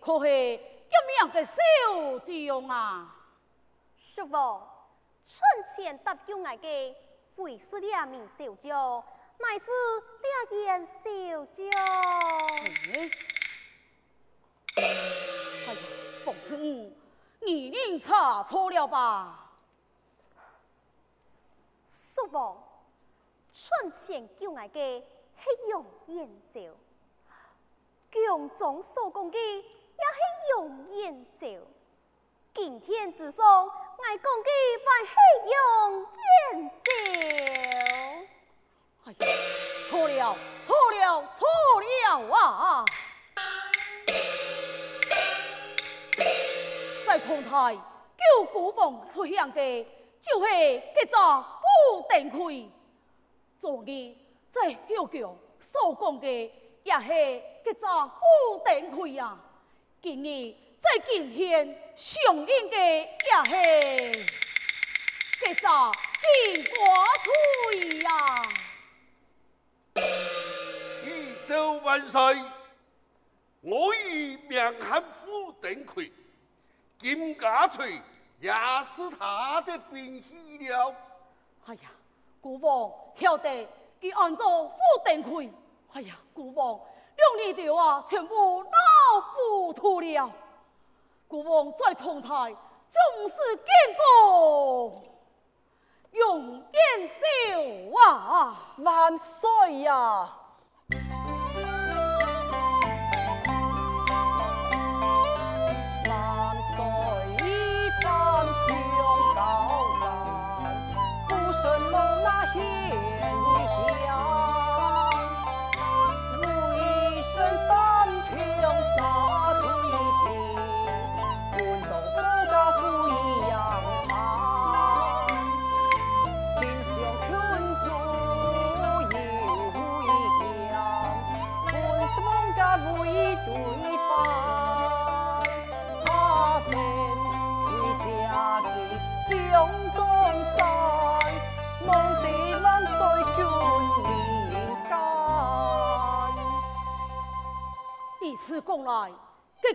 可是一命的小将啊！叔父，春前答救我的，非是两名小将，乃是两员小将。哎，哎呀，奉慈母，你一定查错了吧？叔父，春前救我的是用燕赵，宫中所讲的也是用燕赵。今天之上，我讲的还是用燕赵。哎呀，错了，错了，错了啊！在同台救孤凤出乡的，就是这只傅登魁。昨日在后桥所讲的，也是这只傅登魁啊。今日在今天上映的，也是叫做金瓜翠呀。一周万岁！我以名喊傅登魁，金家锤也是他的兵器了。哎呀，国王晓得佢按照傅登魁，哎呀，国王两年条啊，全部老糊涂了。国王在同台总是见过永远走啊！万岁呀！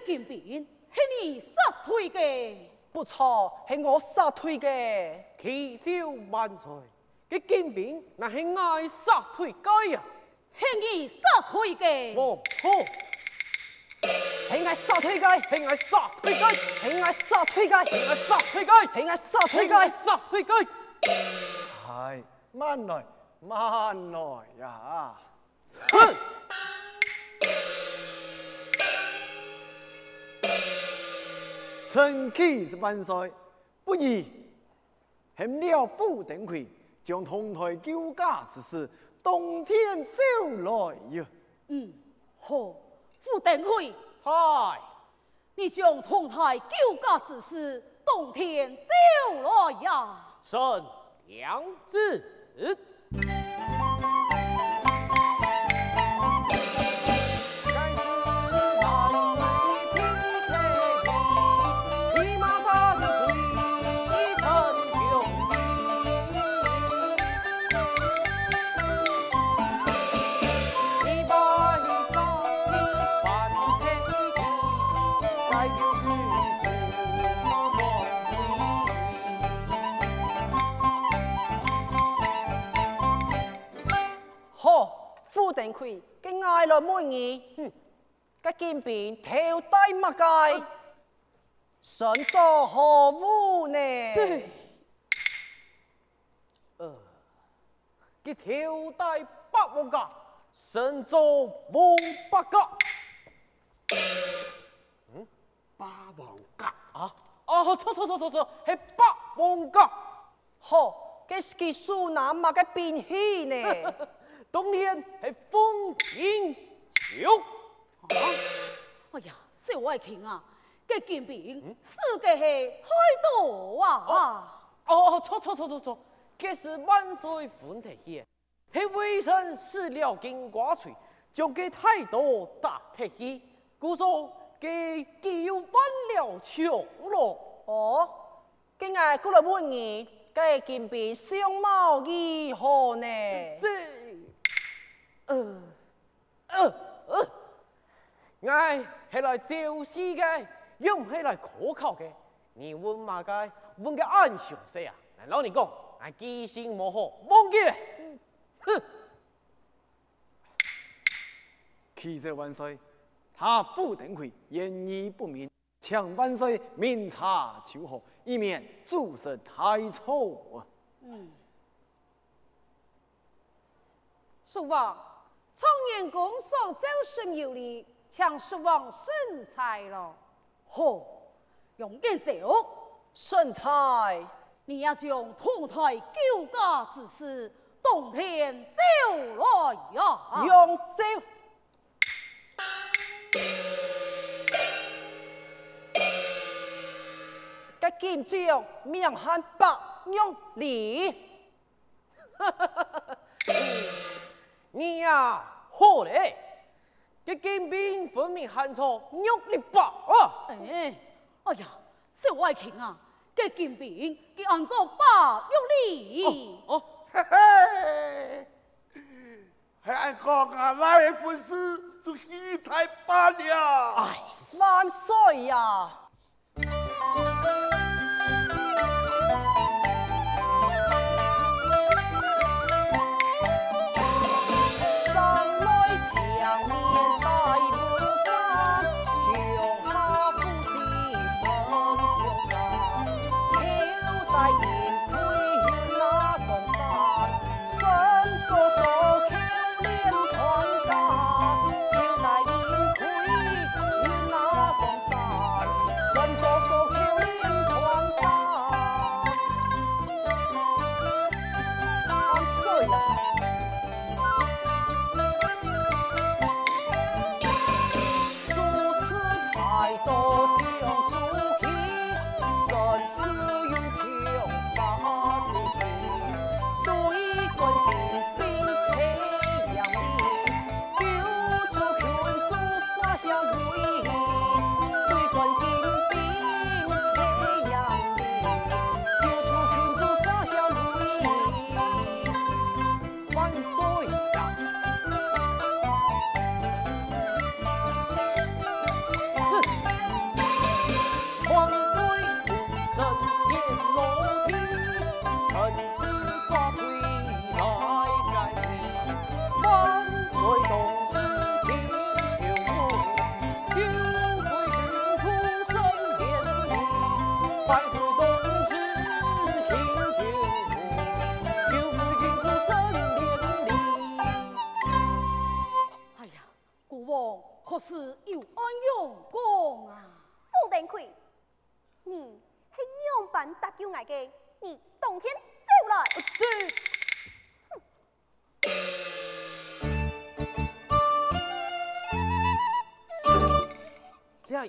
这金兵是你杀退的？不错，是我杀退的。祈求万岁，这金兵那是我杀退的呀，是你杀退的。哦，好，是我杀退的，是我杀退的，是我杀退的，是我杀退的，是我杀退的，杀退的。系，慢来，慢来呀。哼！臣启万岁，不宜，恨了傅登魁，将同台救驾之事，当天收来呀。嗯，好，傅登魁，嗨，你将同台救驾之事，当天收来呀。臣杨志。爱来每年，哼，佢见边头戴马盖，身作何物呢？呃，佢头戴白王甲，身作王八甲。嗯，霸王甲啊？哦，错错错错错，系白王甲。好，佢是佢苏南马嘅变戏呢？当年系风天桥。啊！哎呀，小爱卿啊，这金瓶是嘅系太多啊！哦哦，错错错错错，这是万岁欢提戏，系微臣失了金瓜锤，将佢太多大提戏，故说佢叫翻了场咯。哦，今日过来问你，这金瓶相貌如何呢？这，呃，呃呃，我系来招师嘅，又唔系来可靠嘅。你问马街，问个安详些啊！来老你讲，我记性冇好，忘记了。哼！启奏万岁，他傅登魁言语不明，请万岁明察秋毫，以免诸事太错啊！嗯，叔王，苍岩宫所走生有礼，请叔王审裁咯。好，用点酒审裁，你要将土台救驾之事，当天走来呀！用走。个剑将名喊白玉礼，你呀好嘞！这金兵分明喊错玉礼白啊！哎，哎呀，这外勤啊，这金兵给按做白玉礼。哦，嘿嘿，还按讲啊，那一回事就戏太罢了。哎，万岁呀！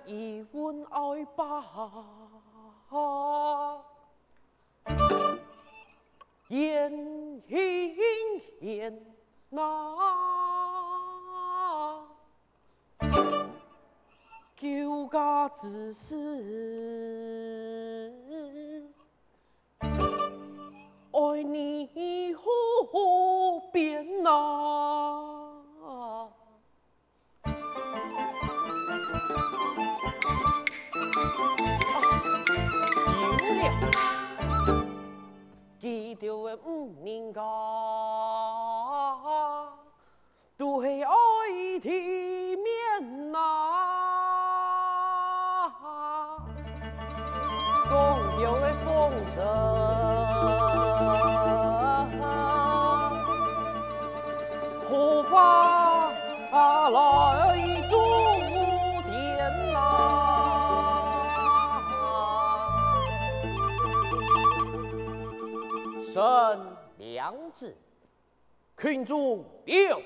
一问爱吧，言轻言难，救驾之事，爱你何变难？记得我唔认噶，都系爱体面呐，共有的风声。群主留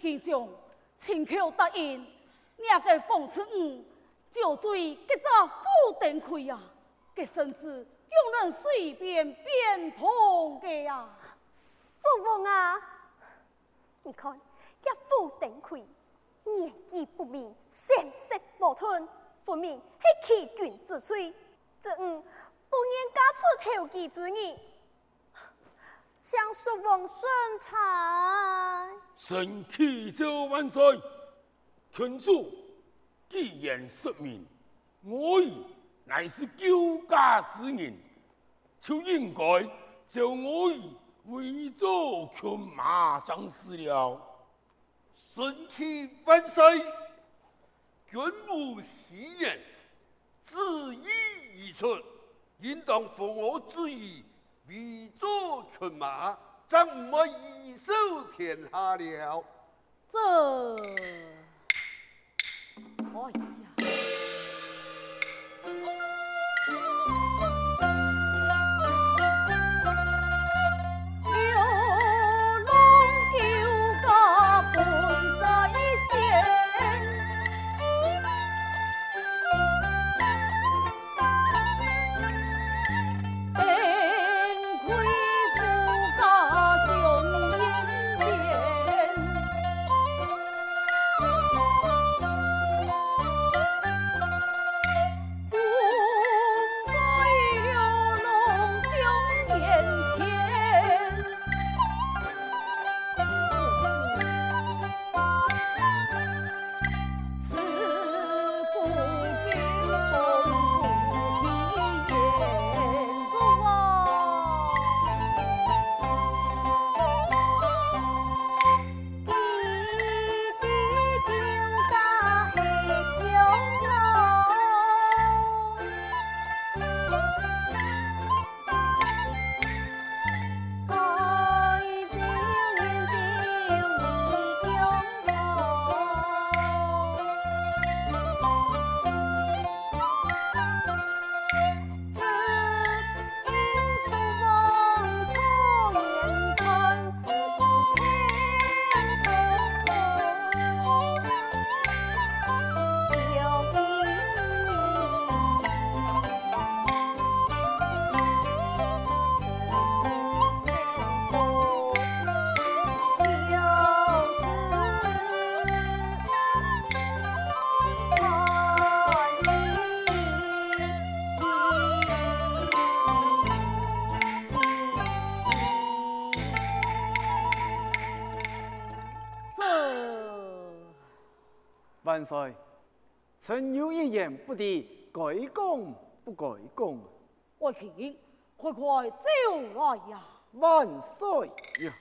笔。将亲口答应，那个讽刺五就罪结扎不登亏呀，这甚至用人随便变通的呀。叔翁啊，你看这不登亏，言意不明，神色无吞，分明是欺君之罪。这五不愿嫁出投机之意，向叔王审裁。神启奏万岁，群主既然说明，我儿乃是救家之人，就应该将我儿为做群马将士了。神启万岁，君无戏言，旨意已出，应当奉我之意为做群马。怎么一手天下了？这，哎呀！万岁，臣有一言不敌，该讲不该讲。爱卿，快快走来呀！万岁呀！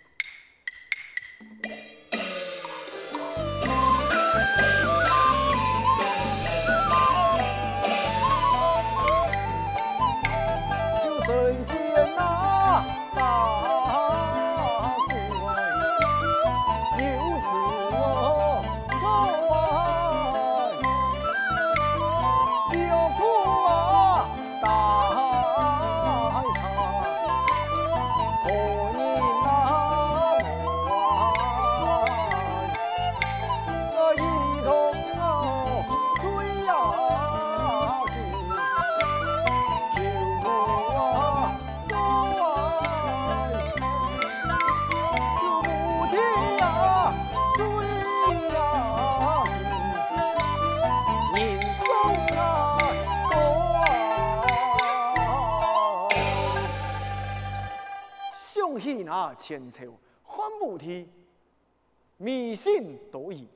千秋汉武帝迷信多疑，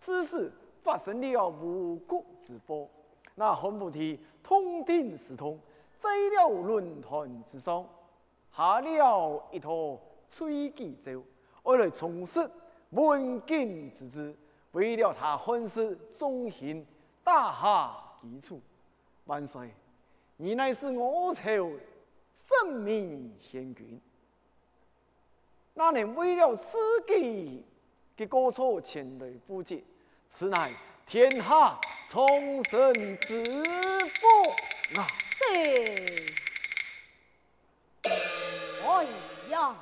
致使发生了无国之祸。那汉武帝痛定思痛，在了论坛之上下了一套摧击奏，为了重拾文景之治，为了他汉室忠心打下基础。万岁，你乃是我朝圣明贤君。那年为了自己的过错前来不解，此乃天下苍生之福啊！对，哎呀！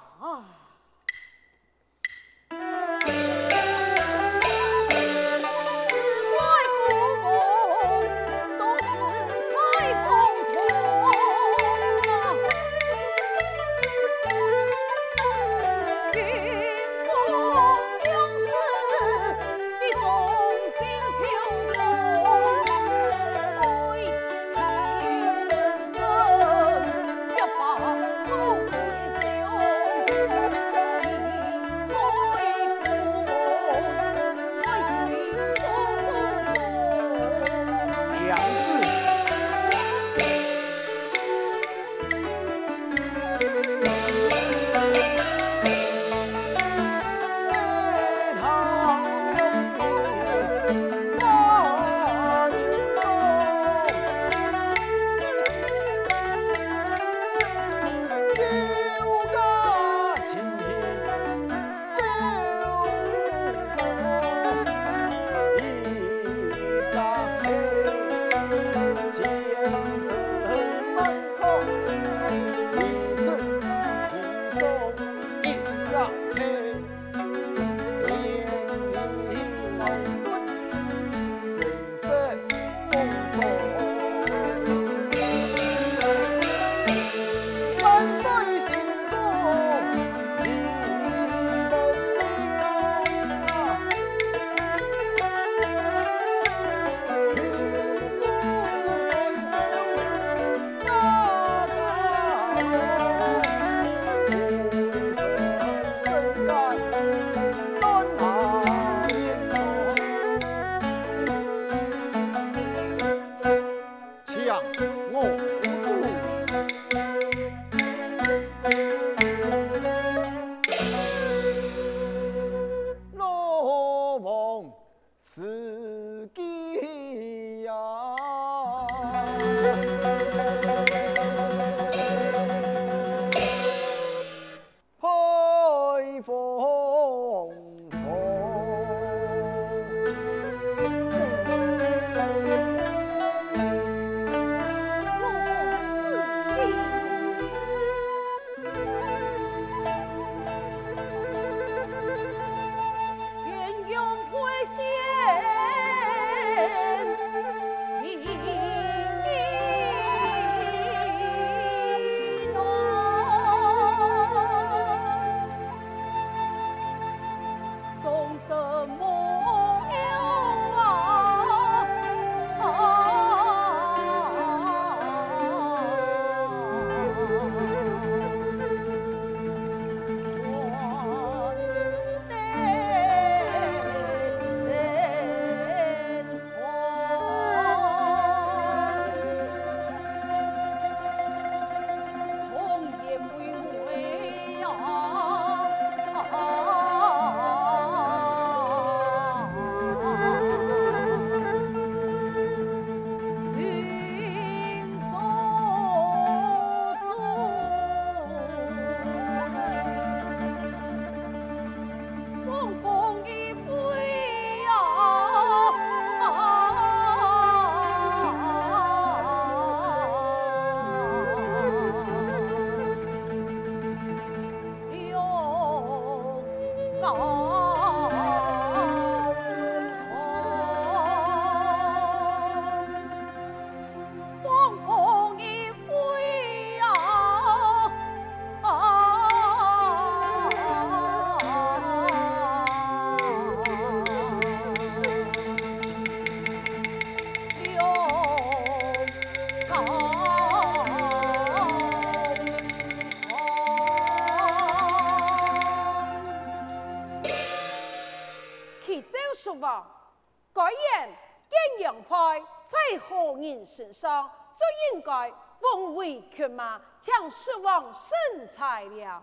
派在何人身上，就应该奉为犬马，将蜀王审裁了。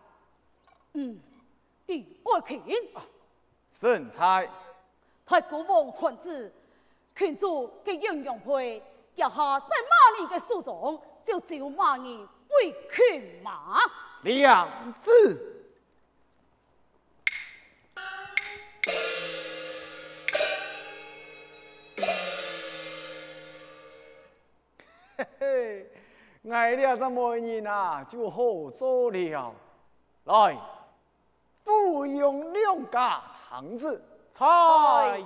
嗯，第二权，审裁。太古王传旨，群主给阴阳派，一下在马人的手中，就只有马人为犬马。两字。嘿 嘿，挨了这么人啊，就好做了。来，服用两家堂子，菜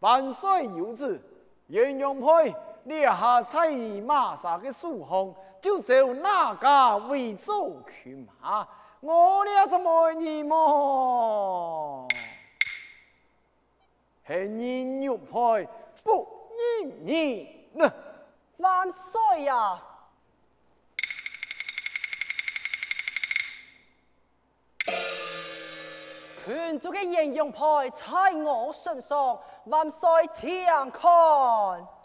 万岁有旨，阴阳派列下蔡马上的书封，就走哪家为主去嘛？我了这么人么？系阴阳派不认你呢？万岁呀！群众嘅阴阳派在我身上，万岁请看。